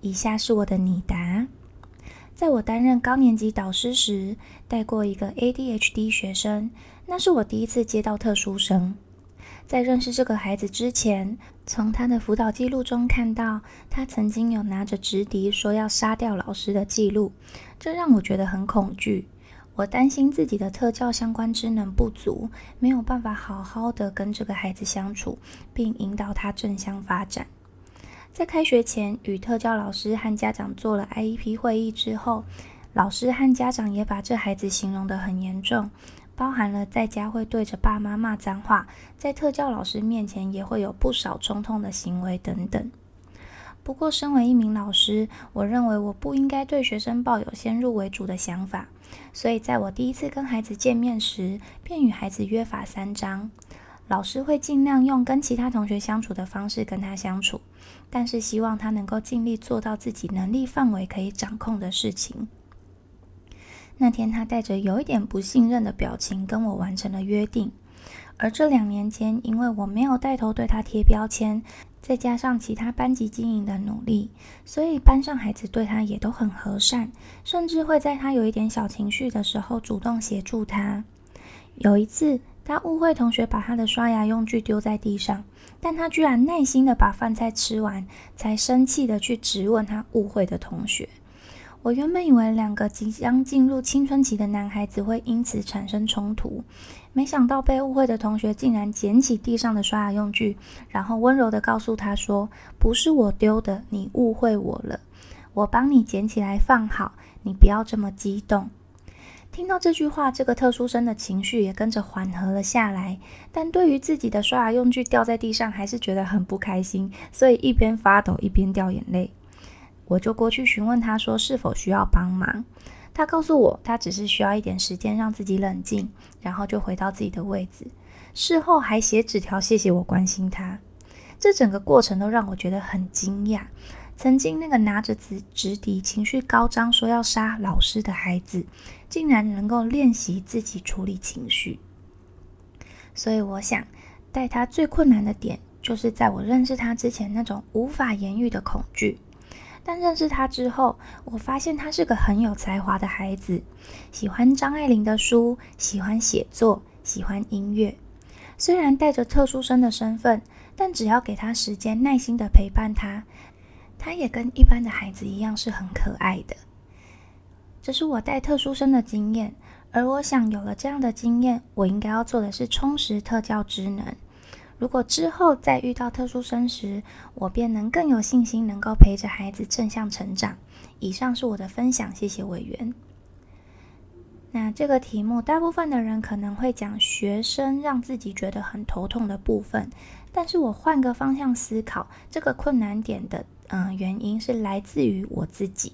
以下是我的拟答。在我担任高年级导师时，带过一个 ADHD 学生，那是我第一次接到特殊生。在认识这个孩子之前，从他的辅导记录中看到，他曾经有拿着直笛说要杀掉老师的记录，这让我觉得很恐惧。我担心自己的特教相关职能不足，没有办法好好的跟这个孩子相处，并引导他正向发展。在开学前，与特教老师和家长做了 IEP 会议之后，老师和家长也把这孩子形容得很严重，包含了在家会对着爸妈骂脏话，在特教老师面前也会有不少冲动的行为等等。不过，身为一名老师，我认为我不应该对学生抱有先入为主的想法，所以在我第一次跟孩子见面时，便与孩子约法三章。老师会尽量用跟其他同学相处的方式跟他相处，但是希望他能够尽力做到自己能力范围可以掌控的事情。那天他带着有一点不信任的表情跟我完成了约定，而这两年间，因为我没有带头对他贴标签，再加上其他班级经营的努力，所以班上孩子对他也都很和善，甚至会在他有一点小情绪的时候主动协助他。有一次。他误会同学把他的刷牙用具丢在地上，但他居然耐心的把饭菜吃完，才生气的去质问他误会的同学。我原本以为两个即将进入青春期的男孩子会因此产生冲突，没想到被误会的同学竟然捡起地上的刷牙用具，然后温柔的告诉他说：“不是我丢的，你误会我了，我帮你捡起来放好，你不要这么激动。”听到这句话，这个特殊生的情绪也跟着缓和了下来。但对于自己的刷牙用具掉在地上，还是觉得很不开心，所以一边发抖一边掉眼泪。我就过去询问他说是否需要帮忙。他告诉我，他只是需要一点时间让自己冷静，然后就回到自己的位置。事后还写纸条谢谢我关心他。这整个过程都让我觉得很惊讶。曾经那个拿着纸直笛、情绪高涨说要杀老师的孩子，竟然能够练习自己处理情绪。所以我想，带他最困难的点，就是在我认识他之前那种无法言喻的恐惧。但认识他之后，我发现他是个很有才华的孩子，喜欢张爱玲的书，喜欢写作，喜欢音乐。虽然带着特殊生的身份，但只要给他时间，耐心的陪伴他。他也跟一般的孩子一样是很可爱的，这是我带特殊生的经验。而我想，有了这样的经验，我应该要做的是充实特教职能。如果之后再遇到特殊生时，我便能更有信心，能够陪着孩子正向成长。以上是我的分享，谢谢委员。那这个题目，大部分的人可能会讲学生让自己觉得很头痛的部分，但是我换个方向思考，这个困难点的。嗯，原因是来自于我自己。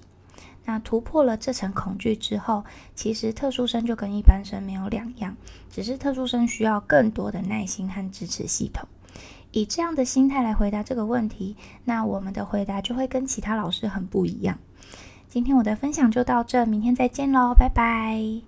那突破了这层恐惧之后，其实特殊生就跟一般生没有两样，只是特殊生需要更多的耐心和支持系统。以这样的心态来回答这个问题，那我们的回答就会跟其他老师很不一样。今天我的分享就到这，明天再见喽，拜拜。